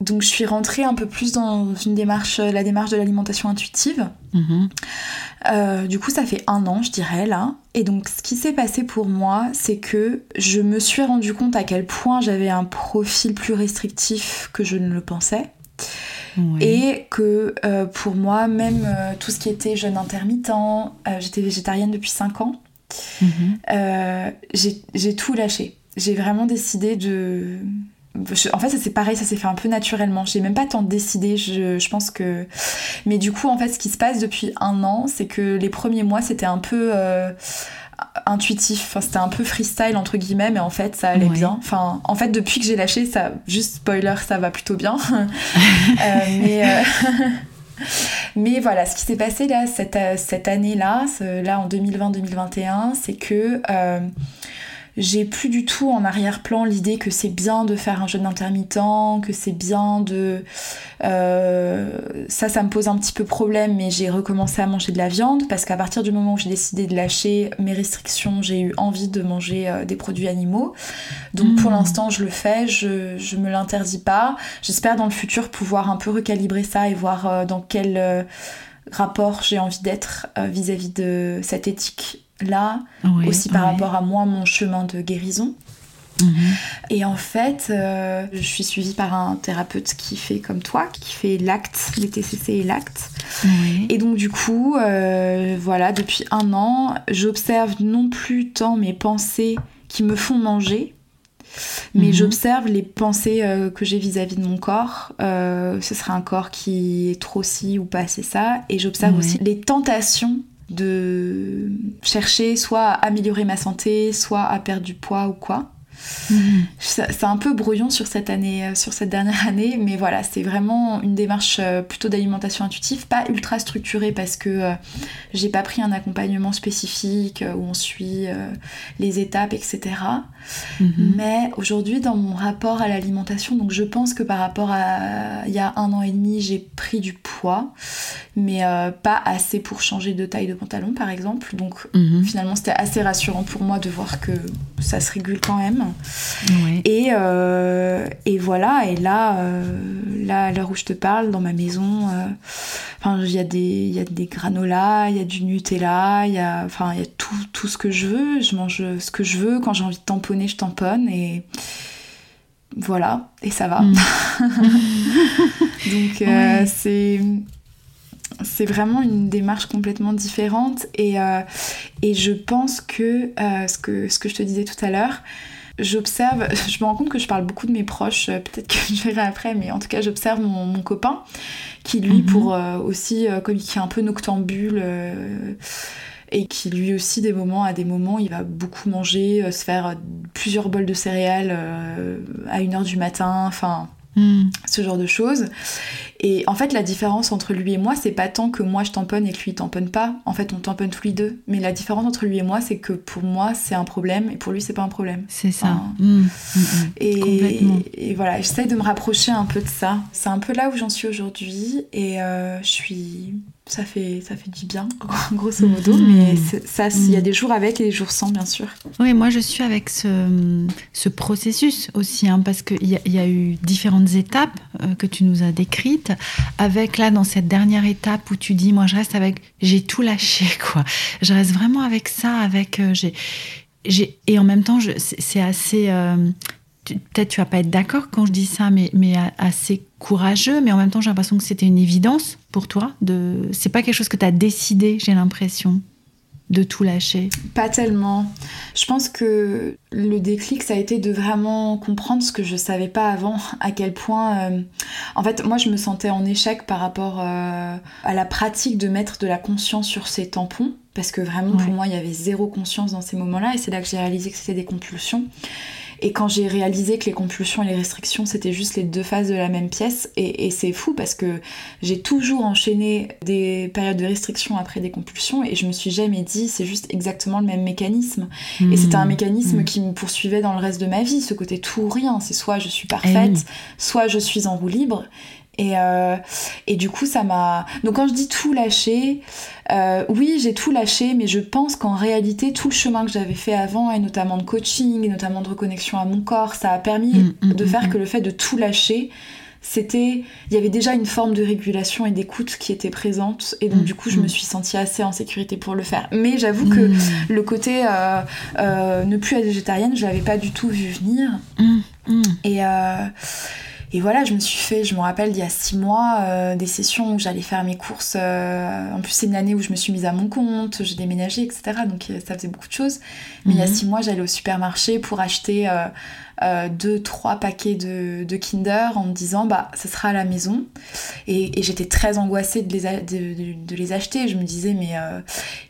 Donc je suis rentrée un peu plus dans une démarche, la démarche de l'alimentation intuitive. Mhm. Euh, du coup, ça fait un an, je dirais, là. Et donc, ce qui s'est passé pour moi, c'est que je me suis rendu compte à quel point j'avais un profil plus restrictif que je ne le pensais. Et que euh, pour moi, même euh, tout ce qui était jeûne intermittent, euh, j'étais végétarienne depuis 5 ans, Mhm. j'ai tout lâché. J'ai vraiment décidé de. Je- en fait, ça c'est pareil, ça s'est fait un peu naturellement. J'ai même pas tant décidé, je, je pense que. Mais du coup, en fait, ce qui se passe depuis un an, c'est que les premiers mois, c'était un peu. euh, intuitif, enfin, c'était un peu freestyle entre guillemets, mais en fait ça allait Ouais. bien. Enfin, en fait depuis que j'ai lâché, ça, juste spoiler, ça va plutôt bien. Euh, mais, euh, mais voilà, ce qui s'est passé là cette, cette année-là, là en 2020-2021, c'est que euh, j'ai plus du tout en arrière-plan l'idée que c'est bien de faire un jeûne intermittent, que c'est bien de... euh, ça, ça me pose un petit peu problème, mais j'ai recommencé à manger de la viande parce qu'à partir du moment où j'ai décidé de lâcher mes restrictions, j'ai eu envie de manger euh, des produits animaux. Donc pour Mhm. l'instant, je le fais, je, je me l'interdis pas. J'espère dans le futur pouvoir un peu recalibrer ça et voir euh, dans quel euh, rapport j'ai envie d'être euh, vis-à-vis de cette éthique là, aussi par rapport à moi, mon chemin de guérison. Mhm. Et en fait, euh, je suis suivie par un thérapeute qui fait comme toi, qui fait l'acte, les TCC et l'acte. Et donc du coup, euh, voilà, depuis un an, j'observe non plus tant mes pensées qui me font manger, mais Mhm. j'observe les pensées euh, que j'ai vis-à-vis de mon corps. Ce serait un corps qui est trop ci ou pas assez ça. Et j'observe aussi les tentations de chercher soit à améliorer ma santé, soit à perdre du poids ou quoi. Ça- C'est un peu brouillon sur cette année, euh, sur cette dernière année, mais voilà, c'est vraiment une démarche euh, plutôt d'alimentation intuitive, pas ultra structurée parce que euh, j'ai pas pris un accompagnement spécifique euh, où on suit euh, les étapes, etc. Mhm. Mais aujourd'hui, dans mon rapport à l'alimentation, donc je pense que par rapport à il y a un an et demi, j'ai pris du poids, mais euh, pas assez pour changer de taille de pantalon, par exemple. Donc Mhm. finalement, c'était assez rassurant pour moi de voir que ça se régule quand même. Ouais. Et, euh, et voilà, et là, euh, là, à l'heure où je te parle, dans ma maison, euh, il y, a des- il y a des granolas, il y a du Nutella, il y a, y tout, tout ce que je veux. Je mange ce que je veux. Quand j'ai envie de tamponner, je tamponne. Et voilà, et ça va. Mm. Donc, Ouais. c'est. c'est vraiment une démarche complètement différente et, et je pense que, ce que ce que je te disais tout à l'heure, j'observe, je me rends compte que je parle beaucoup de mes proches, peut-être que je verrai après, mais en tout cas j'observe mon, mon, copain qui lui mhm. pour aussi, comme il est un peu noctambule, et qui lui aussi des moments à des moments il va beaucoup manger, euh, se faire plusieurs bols de céréales euh, à 1h du matin, enfin hmm. ce genre de choses. Et en fait la différence entre lui et moi c'est pas tant que moi je tamponne et que lui il tamponne pas, en fait on tamponne tous les deux, mais la différence entre lui et moi c'est que pour moi c'est un problème et pour lui c'est pas un problème. C'est ça. Hmm. Hmm, et, et, voilà, j'essaie de me rapprocher un peu de ça. C'est un peu là où j'en suis aujourd'hui et euh, je suis ça fait, ça fait du bien, grosso modo, mhm. mais ça, il y a mhm. des jours avec et des jours sans, bien sûr. Oui, moi je suis avec ce, ce processus aussi, hein, parce qu'il y, y, a eu différentes étapes euh, que tu nous as décrites, avec là, dans cette dernière étape où tu dis, moi je reste avec, j'ai tout lâché, quoi. Je reste vraiment avec ça, avec, euh, j'ai, j'ai, et en même temps, c'est assez, euh, peut-être tu vas pas être d'accord quand je dis ça, mais, mais assez courageux, mais en même temps j'ai l'impression que c'était une évidence pour toi. De... C'est pas quelque chose que tu as décidé, j'ai l'impression, de tout lâcher? Pas tellement. Je pense que le déclic, ça a été de vraiment comprendre ce que je savais pas avant, à quel point... Euh, en fait, moi je me sentais en échec par rapport euh, à la pratique de mettre de la conscience sur ces tampons, parce que vraiment pour moi il y avait zéro conscience dans ces moments-là, et c'est là que j'ai réalisé que c'était des compulsions. Et quand j'ai réalisé que les compulsions et les restrictions, c'était juste les deux faces de la même pièce, et, c'est fou parce que j'ai toujours enchaîné des périodes de restriction après des compulsions, et je me suis jamais dit c'est juste exactement le même mécanisme. Et c'était un mécanisme mmh. qui me poursuivait dans le reste de ma vie, ce côté tout ou rien. C'est soit je suis parfaite, eh soit je suis en roue libre. Et, euh, et du coup, ça m'a. Donc, quand je dis tout lâcher, euh, oui, j'ai tout lâché, mais je pense qu'en réalité, tout le chemin que j'avais fait avant, et notamment de coaching, et notamment de reconnexion à mon corps, ça a permis mm, mm, de faire mm, que le fait de tout lâcher, c'était. Il y avait déjà une forme de régulation et d'écoute qui était présente, et donc, du coup, je me suis sentie assez en sécurité pour le faire. Mais j'avoue que le côté euh, ne plus être végétarienne, je l'avais pas du tout vu venir. Et. Et voilà, je me suis fait, je me rappelle, il y a six mois, euh, des sessions où j'allais faire mes courses. Euh, en plus, c'est une année où je me suis mise à mon compte, j'ai déménagé, etc. Donc, euh, ça faisait beaucoup de choses. Mais il y a mhm. six mois, j'allais au supermarché pour acheter euh, deux, trois paquets de, Kinder en me disant bah ce sera à la maison. Et, j'étais très angoissée de les, de, les acheter. Je me disais mais euh,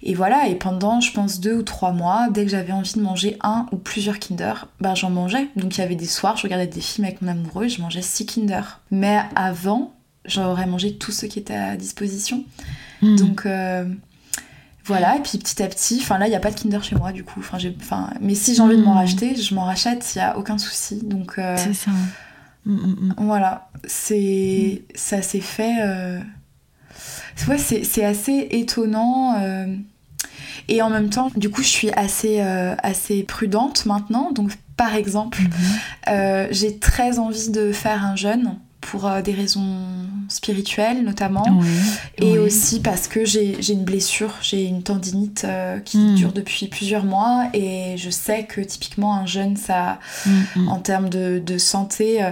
et voilà. Et pendant je pense deux ou trois mois, dès que j'avais envie de manger un ou plusieurs Kinder, bah j'en mangeais. Donc il y avait des soirs, je regardais des films avec mon amoureux, et je mangeais six Kinder. Mais avant, j'aurais mangé tout ce qui était à disposition. Hmm. Donc euh, voilà, et puis petit à petit, enfin là, il n'y a pas de Kinder chez moi du coup. Enfin, enfin, mais si j'ai envie de m'en hmm. racheter, je m'en rachète, il n'y a aucun souci. Donc, euh, c'est ça. Hmm, hmm, voilà, c'est ça s'est fait. Euh... Ouais, c'est assez étonnant. Euh, et en même temps, du coup, je suis assez, assez prudente maintenant. Donc, par exemple, j'ai très envie de faire un jeûne pour des raisons spirituelle notamment, et aussi parce que j'ai une blessure, j'ai une tendinite euh, qui hmm. dure depuis plusieurs mois, et je sais que typiquement un jeûne, ça, hmm, hmm. en termes de, de santé, euh,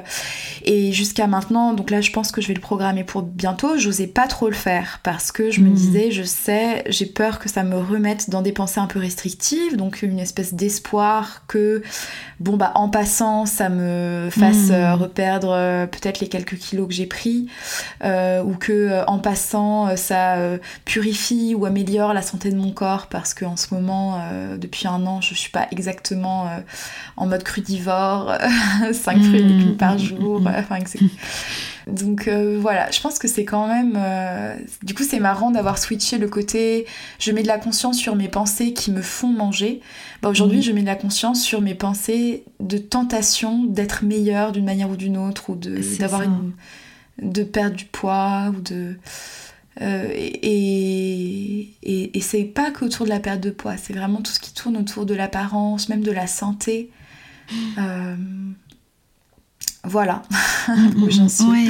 et jusqu'à maintenant, donc là je pense que je vais le programmer pour bientôt, j'osais pas trop le faire, parce que je me disais, je sais, j'ai peur que ça me remette dans des pensées un peu restrictives, donc une espèce d'espoir que, bon bah en passant, ça me fasse euh, reperdre peut-être les quelques kilos que j'ai pris, euh, ou que euh, en passant euh, ça purifie ou améliore la santé de mon corps parce qu'en ce moment depuis un an je suis pas exactement en mode crudivore 5 fruits et légumes par mmh, mmh, jour mmh, enfin donc voilà, je pense que c'est quand même... du coup c'est marrant d'avoir switché le côté je mets de la conscience sur mes pensées qui me font manger. Bah, Aujourd'hui je mets de la conscience sur mes pensées de tentation d'être meilleure d'une manière ou d'une autre ou d'avoir une, de perdre du poids ou de euh, et, et, et c'est pas qu'autour de la perte de poids, c'est vraiment tout ce qui tourne autour de l'apparence, même de la santé. Euh, voilà où j'en suis. Oui.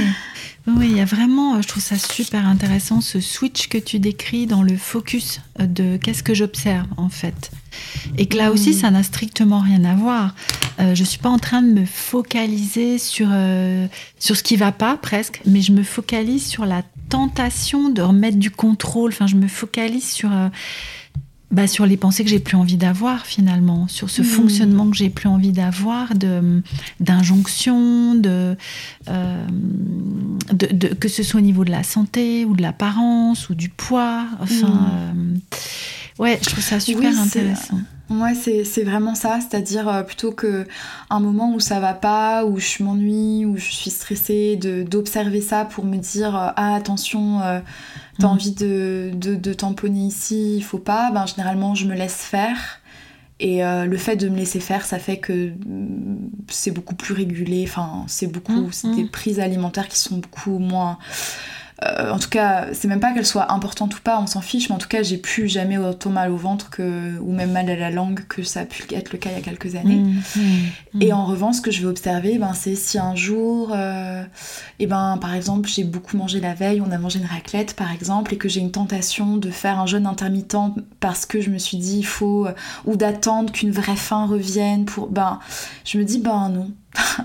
oui, il y a vraiment, je trouve ça super intéressant, ce switch que tu décris dans le focus de qu'est-ce que j'observe en fait. Et que là aussi, ça n'a strictement rien à voir. Euh, je suis pas en train de me focaliser sur, euh, sur ce qui va pas presque, mais je me focalise sur la tentation de remettre du contrôle. Enfin, je me focalise sur bah, sur les pensées que j'ai plus envie d'avoir finalement, sur ce hmm. fonctionnement que j'ai plus envie d'avoir, de d'injonction, de, euh, de, que ce soit au niveau de la santé ou de l'apparence ou du poids. Enfin, hmm. euh, ouais, je trouve ça super intéressant. Ouais, c'est vraiment ça, c'est-à-dire euh, plutôt que un moment où ça va pas, où je m'ennuie, où je suis stressée, d'observer ça pour me dire ah attention, t'as mm. envie de, de, tamponner ici, il faut pas, ben généralement je me laisse faire. Et euh, le fait de me laisser faire, ça fait que mm, c'est beaucoup plus régulé. Enfin, c'est beaucoup, mm, c'est des prises alimentaires qui sont beaucoup moins euh, en tout cas, c'est même pas qu'elle soit importante ou pas, on s'en fiche, mais en tout cas, j'ai plus jamais autant mal au ventre que, ou même mal à la langue que ça a pu être le cas il y a quelques années. Mmh, mmh, mmh. Et en revanche, ce que je vais observer, ben, c'est si un jour, euh, ben, par exemple, j'ai beaucoup mangé la veille, on a mangé une raclette par exemple, et que j'ai une tentation de faire un jeûne intermittent parce que je me suis dit, il faut, euh, ou d'attendre qu'une vraie faim revienne pour, ben, je me dis, ben non,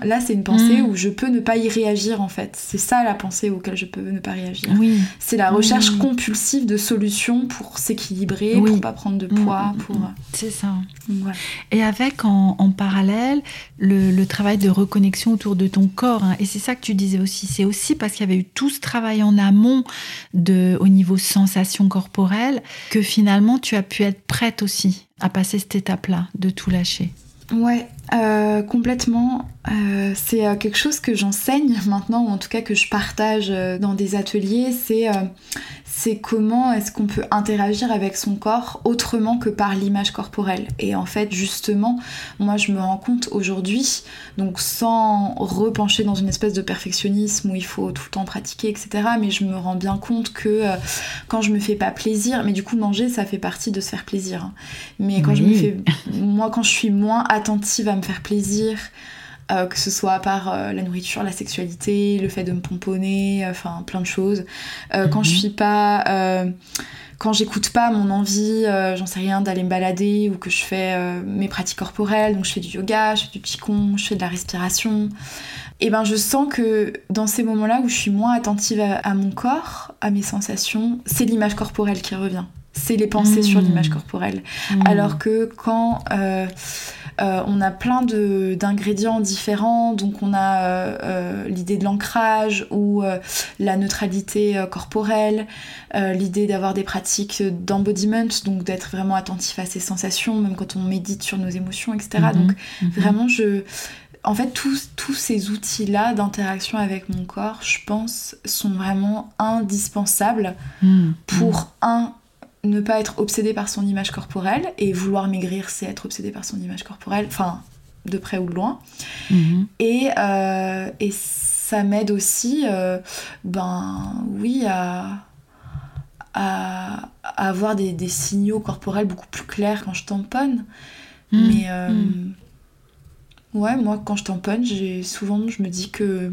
Là, c'est une pensée mm. où je peux ne pas y réagir en fait. C'est ça la pensée auquel je peux ne pas réagir. Oui. C'est la recherche mm. compulsive de solutions pour s'équilibrer, pour pour pas prendre de mm, poids. pour... Euh, c'est ça. Et avec en, parallèle le, travail de reconnexion autour de ton corps. Hein. Et c'est ça que tu disais aussi. C'est aussi parce qu'il y avait eu tout ce travail en amont de, au niveau sensation corporelle que finalement tu as pu être prête aussi à passer cette étape-là, de tout lâcher. Ouais, euh, complètement. Euh, c'est euh, quelque chose que j'enseigne maintenant, ou en tout cas que je partage dans des ateliers. C'est c'est comment est-ce qu'on peut interagir avec son corps autrement que par l'image corporelle. Et en fait, justement, moi je me rends compte aujourd'hui, donc sans repencher dans une espèce de perfectionnisme où il faut tout le temps pratiquer, etc. Mais je me rends bien compte que euh, quand je me fais pas plaisir, mais du coup manger ça fait partie de se faire plaisir. Hein. Mais quand je me fais, moi quand je suis moins attentive à me faire plaisir, euh, que ce soit par euh, la nourriture, la sexualité, le fait de me pomponner, enfin plein de choses. Euh, quand je mhm. suis pas quand j'écoute pas mon envie, j'en sais rien, d'aller me balader ou que je fais mes pratiques corporelles, donc je fais du yoga, je fais du qigong, je fais de la respiration, et eh ben je sens que dans ces moments-là où je suis moins attentive à, mon corre, à mes sensations, c'est l'image corporelle qui revient. C'est les pensées sur mmh. l'image corporelle. Mmh. Alors que quand euh, on a plein d'ingrédients différents, donc on a euh, euh, l'idée de l'ancrage ou la neutralité corporelle, l'idée d'avoir des pratiques d'embodiment, donc d'être vraiment attentif à ses sensations, même quand on médite sur nos émotions, etc. Mhm. donc mhm. vraiment, je... En fait, tous, tous ces outils-là d'interaction avec mon corps, je pense, sont vraiment indispensables mhm. pour, un, ne pas être obsédé par son image corporelle et vouloir maigrir c'est être obsédé par son image corporelle enfin de près ou de loin mhm. et, euh, et, ça m'aide aussi euh, ben oui à, à, avoir des, des, signaux corporels beaucoup plus clairs quand je tamponne mhm. mais euh, mhm. ouais moi quand je tamponne j'ai souvent je me dis que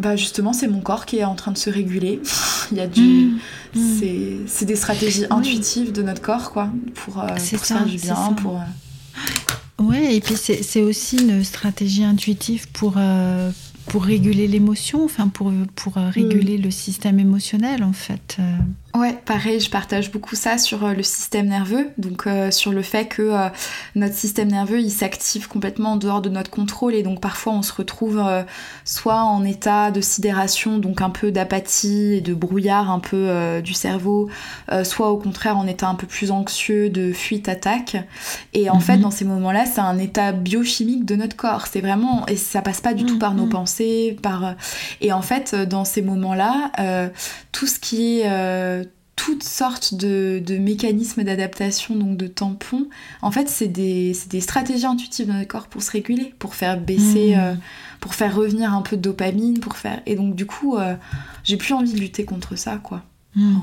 bah justement, c'est mon corps qui est en train de se réguler. Il y a du. Mm. Mm. C'est des stratégies intuitives de notre corps, quoi, pour, euh, pour faire du bien, pour. Euh, ouais, et puis c'est aussi une stratégie intuitive pour, euh, pour réguler l'émotion, enfin pour, pour réguler mm. le système émotionnel, en fait. Ouais, pareil, je partage beaucoup ça sur euh, le système nerveux, donc euh, sur le fait que euh, notre système nerveux il s'active complètement en dehors de notre contrôle et donc parfois on se retrouve soit en état de sidération, donc un peu d'apathie et de brouillard un peu du cerveau, soit au contraire en état un peu plus anxieux de fuite-attaque. Et en fait, mhm. dans ces moments-là, c'est un état biochimique de notre corps. C'est vraiment et ça passe pas du tout par nos mhm. pensées, par et en fait dans ces moments-là, tout ce qui est toutes sortes de, mécanismes d'adaptation, donc de tampons. En fait, c'est des, stratégies intuitives dans notre corps pour se réguler, pour faire baisser, mmh. euh, pour faire revenir un peu de dopamine, pour faire. Et donc, du coup, euh, j'ai plus envie de lutter contre ça, quoi. Mmh.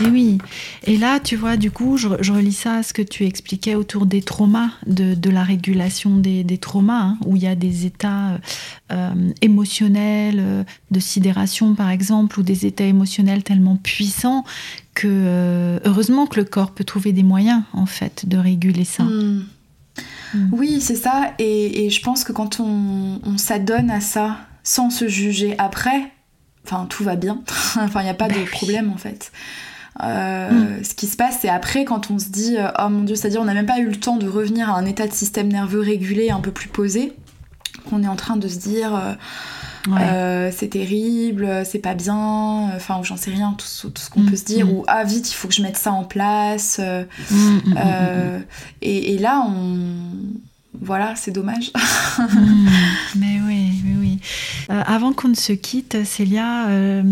Et oui. Et là, tu vois, du coup, je, relis ça à ce que tu expliquais autour des traumas, de, la régulation des, traumas, hein, où il y a des états euh, émotionnels, euh, de sidération par exemple, ou des états émotionnels tellement puissants que euh, heureusement que le corps peut trouver des moyens, en fait, de réguler ça. Mmh. Oui, c'est ça. Et, je pense que quand on s'adonne à ça, sans se juger après, enfin tout va bien. enfin, il n'y a pas Bah de oui. problème en fait. Euh, Ce qui se passe, c'est après quand on se dit euh, oh mon dieu, c'est-à-dire on n'a même pas eu le temps de revenir à un état de système nerveux régulé, un peu plus posé, qu'on est en train de se dire euh, Ouais. euh, c'est terrible, c'est pas bien, enfin ou j'en sais rien, tout, ce- tout ce qu'on Mm, peut se dire, mm. ou ah vite il faut que je mette ça en place. euh, et, et là on voilà c'est dommage. Mm, mais oui. Euh, avant qu'on ne se quitte, Célia, euh,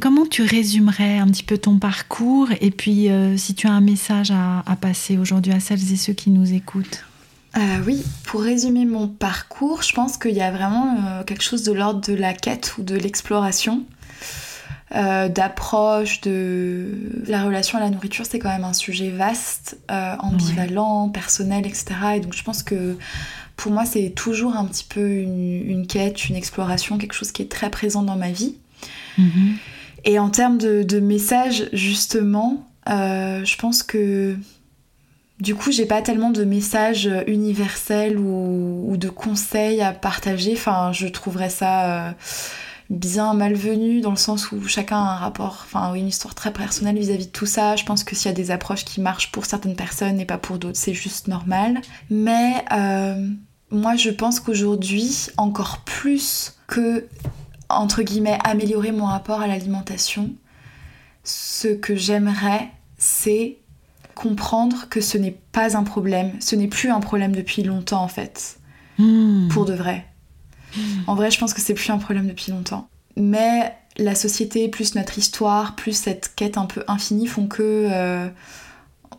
comment tu résumerais un petit peu ton parcours et puis euh, si tu as un message à, à passer aujourd'hui à celles et ceux qui nous écoutent? Euh, oui, pour résumer mon parcours, je pense qu'il y a vraiment euh, quelque chose de l'ordre de la quête ou de l'exploration, euh, d'approche, de la relation à la nourriture, c'est quand même un sujet vaste, ambivalent, personnel, etc. Et donc je pense que pour moi, c'est toujours un petit peu une, une quête, une exploration, quelque chose qui est très présent dans ma vie. Mhm. Et en termes de, de messages, justement, euh, je pense que du coup, j'ai pas tellement de messages universels ou, ou de conseils à partager. Enfin, je trouverais ça euh, bien malvenu dans le sens où chacun a un rapport, enfin, une histoire très personnelle vis-à-vis de tout ça. Je pense que s'il y a des approches qui marchent pour certaines personnes et pas pour d'autres, c'est juste normal. Mais euh, moi, je pense qu'aujourd'hui, encore plus que entre guillemets, améliorer mon rapport à l'alimentation, ce que j'aimerais, c'est comprendre que ce n'est pas un problème, ce n'est plus un problème depuis longtemps en fait, Mm. pour de vrai. En vrai, je pense que c'est plus un problème depuis longtemps. Mais la société, plus notre histoire, plus cette quête un peu infinie font que euh,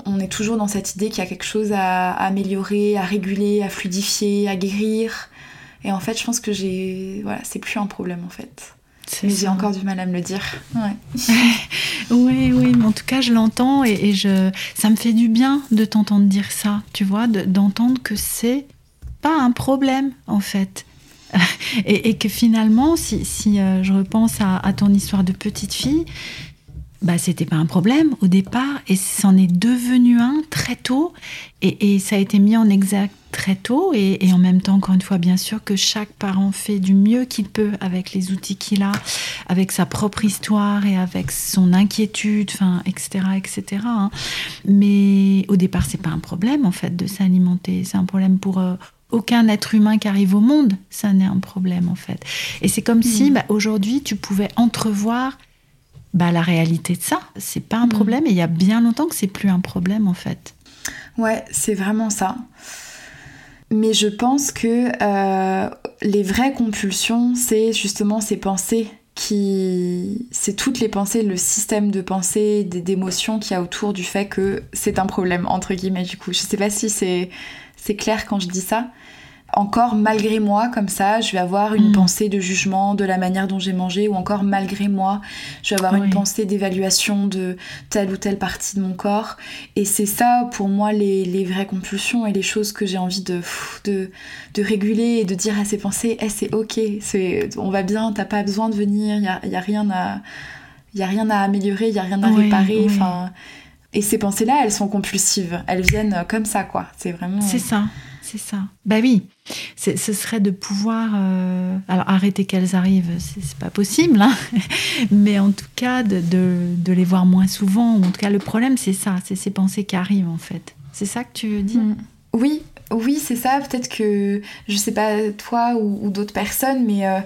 on est toujours dans cette idée qu'il y a quelque chose à, à améliorer, à réguler, à fluidifier, à guérir. Et en fait, je pense que j'ai. Voilà, c'est plus un problème en fait. Mais j'ai encore du mal à me le dire. Ouais. Oui, oui, mais en tout cas, je l'entends et, et je, ça me fait du bien de t'entendre dire ça, tu vois, de- d'entendre que c'est pas un problème, en fait. Et, et que finalement, si, si, euh, je repense à, à ton histoire de petite fille, bah, c'était pas un problème au départ et c'en est devenu un très tôt et, et ça a été mis en exact très tôt et, et en même temps, encore une fois, bien sûr que chaque parent fait du mieux qu'il peut avec les outils qu'il a, avec sa propre histoire et avec son inquiétude, enfin, etc., etc. hein. Mais au départ, c'est pas un problème en fait de s'alimenter, c'est un problème pour euh, aucun être humain qui arrive au monde, ça n'est un problème en fait. Et c'est comme si bah, aujourd'hui tu pouvais entrevoir bah, la réalité de ça. C'est pas un Mm. problème et il y a bien longtemps que c'est plus un problème en fait. Ouais, c'est vraiment ça. Mais je pense que euh, les vraies compulsions, c'est justement ces pensées qui. C'est toutes les pensées, le système de pensée, d'émotions qu'il y a autour du fait que c'est un problème, entre guillemets, du coup. Je sais pas si c'est c'est clair quand je dis ça. Encore malgré moi, comme ça, je vais avoir une Mm. pensée de jugement de la manière dont j'ai mangé, ou encore malgré moi, je vais avoir Oui. une pensée d'évaluation de telle ou telle partie de mon corps. Et c'est ça, pour moi, les, les vraies compulsions et les choses que j'ai envie de, de, de réguler et de dire à ces pensées, Eh, c'est ok, on va bien, t'as pas besoin de venir, il y a, y a rien à... Y a rien à améliorer, il y a rien à Oui, réparer. oui. Et ces pensées-là, elles sont compulsives. Elles viennent comme ça, quoi. C'est vraiment. C'est ça, c'est ça. Bah oui, ce serait de pouvoir. euh, Alors arrêter qu'elles arrivent, c'est pas possible, hein. mais en tout cas de, de- les voir moins souvent. Ou en tout cas, le problème, c'est ça, c'est ces pensées qui arrivent en fait. C'est ça que tu veux dire? Oui, oui, c'est ça. Peut-être que je sais pas toi ou, ou d'autres personnes, mais euh,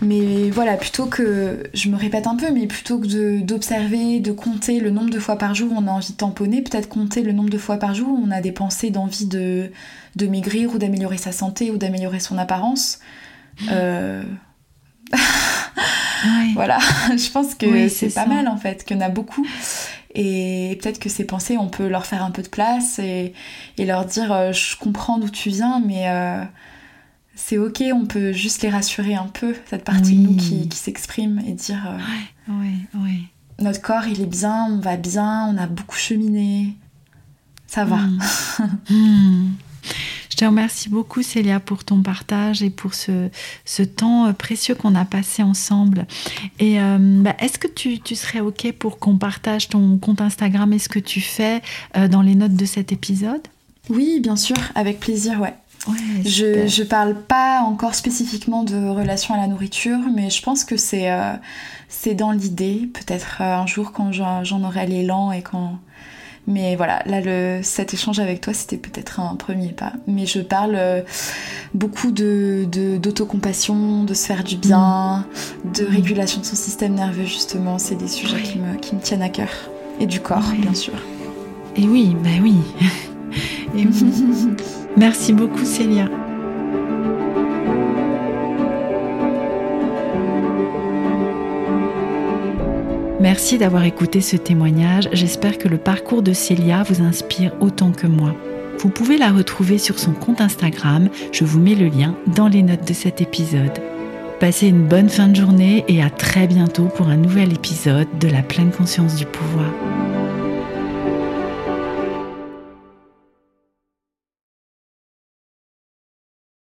mais voilà, plutôt que je me répète un peu, mais plutôt que d'observer, de, compter le nombre de fois par jour où on a envie de tamponner, peut-être compter le nombre de fois par jour où on a des pensées d'envie de de maigrir ou d'améliorer sa santé ou d'améliorer son apparence. Euh, Ouais. voilà, je pense que Oui, c'est c'est pas ça. mal en fait, qu'il y en a beaucoup. Et peut-être que ces pensées, on peut leur faire un peu de place et, et leur dire euh, Je comprends d'où tu viens, mais euh, c'est ok, on peut juste les rassurer un peu, cette partie de nous qui, qui s'exprime et dire euh, Ouais, ouais. Notre corps, il est bien, on va bien, on a beaucoup cheminé, ça va. Mm. Mm. Je te remercie beaucoup Célia pour ton partage et pour ce, ce temps euh, précieux qu'on a passé ensemble. Et euh, bah, est-ce que tu, tu serais OK pour qu'on partage ton compte Instagram et ce que tu fais euh, dans les notes de cet épisode? Oui, bien sûr, avec plaisir, ouais. je, je parle pas encore spécifiquement de relation à la nourriture, mais je pense que c'est euh, dans l'idée, peut-être un jour quand j'en aurai l'élan et quand. Mais voilà, là, le, cet échange avec toi, c'était peut-être un premier pas. Mais je parle euh, beaucoup de, d'autocompassion, de, se faire du bien, mm. de régulation de son système nerveux, justement. C'est des sujets qui, me, qui me tiennent à cœur. Et du corps, bien sûr. Et oui, bah oui. Et Merci beaucoup Célia. Merci d'avoir écouté ce témoignage. J'espère que le parcours de Célia vous inspire autant que moi. Vous pouvez la retrouver sur son compte Instagram. Je vous mets le lien dans les notes de cet épisode. Passez une bonne fin de journée et à très bientôt pour un nouvel épisode de la pleine conscience du pouvoir.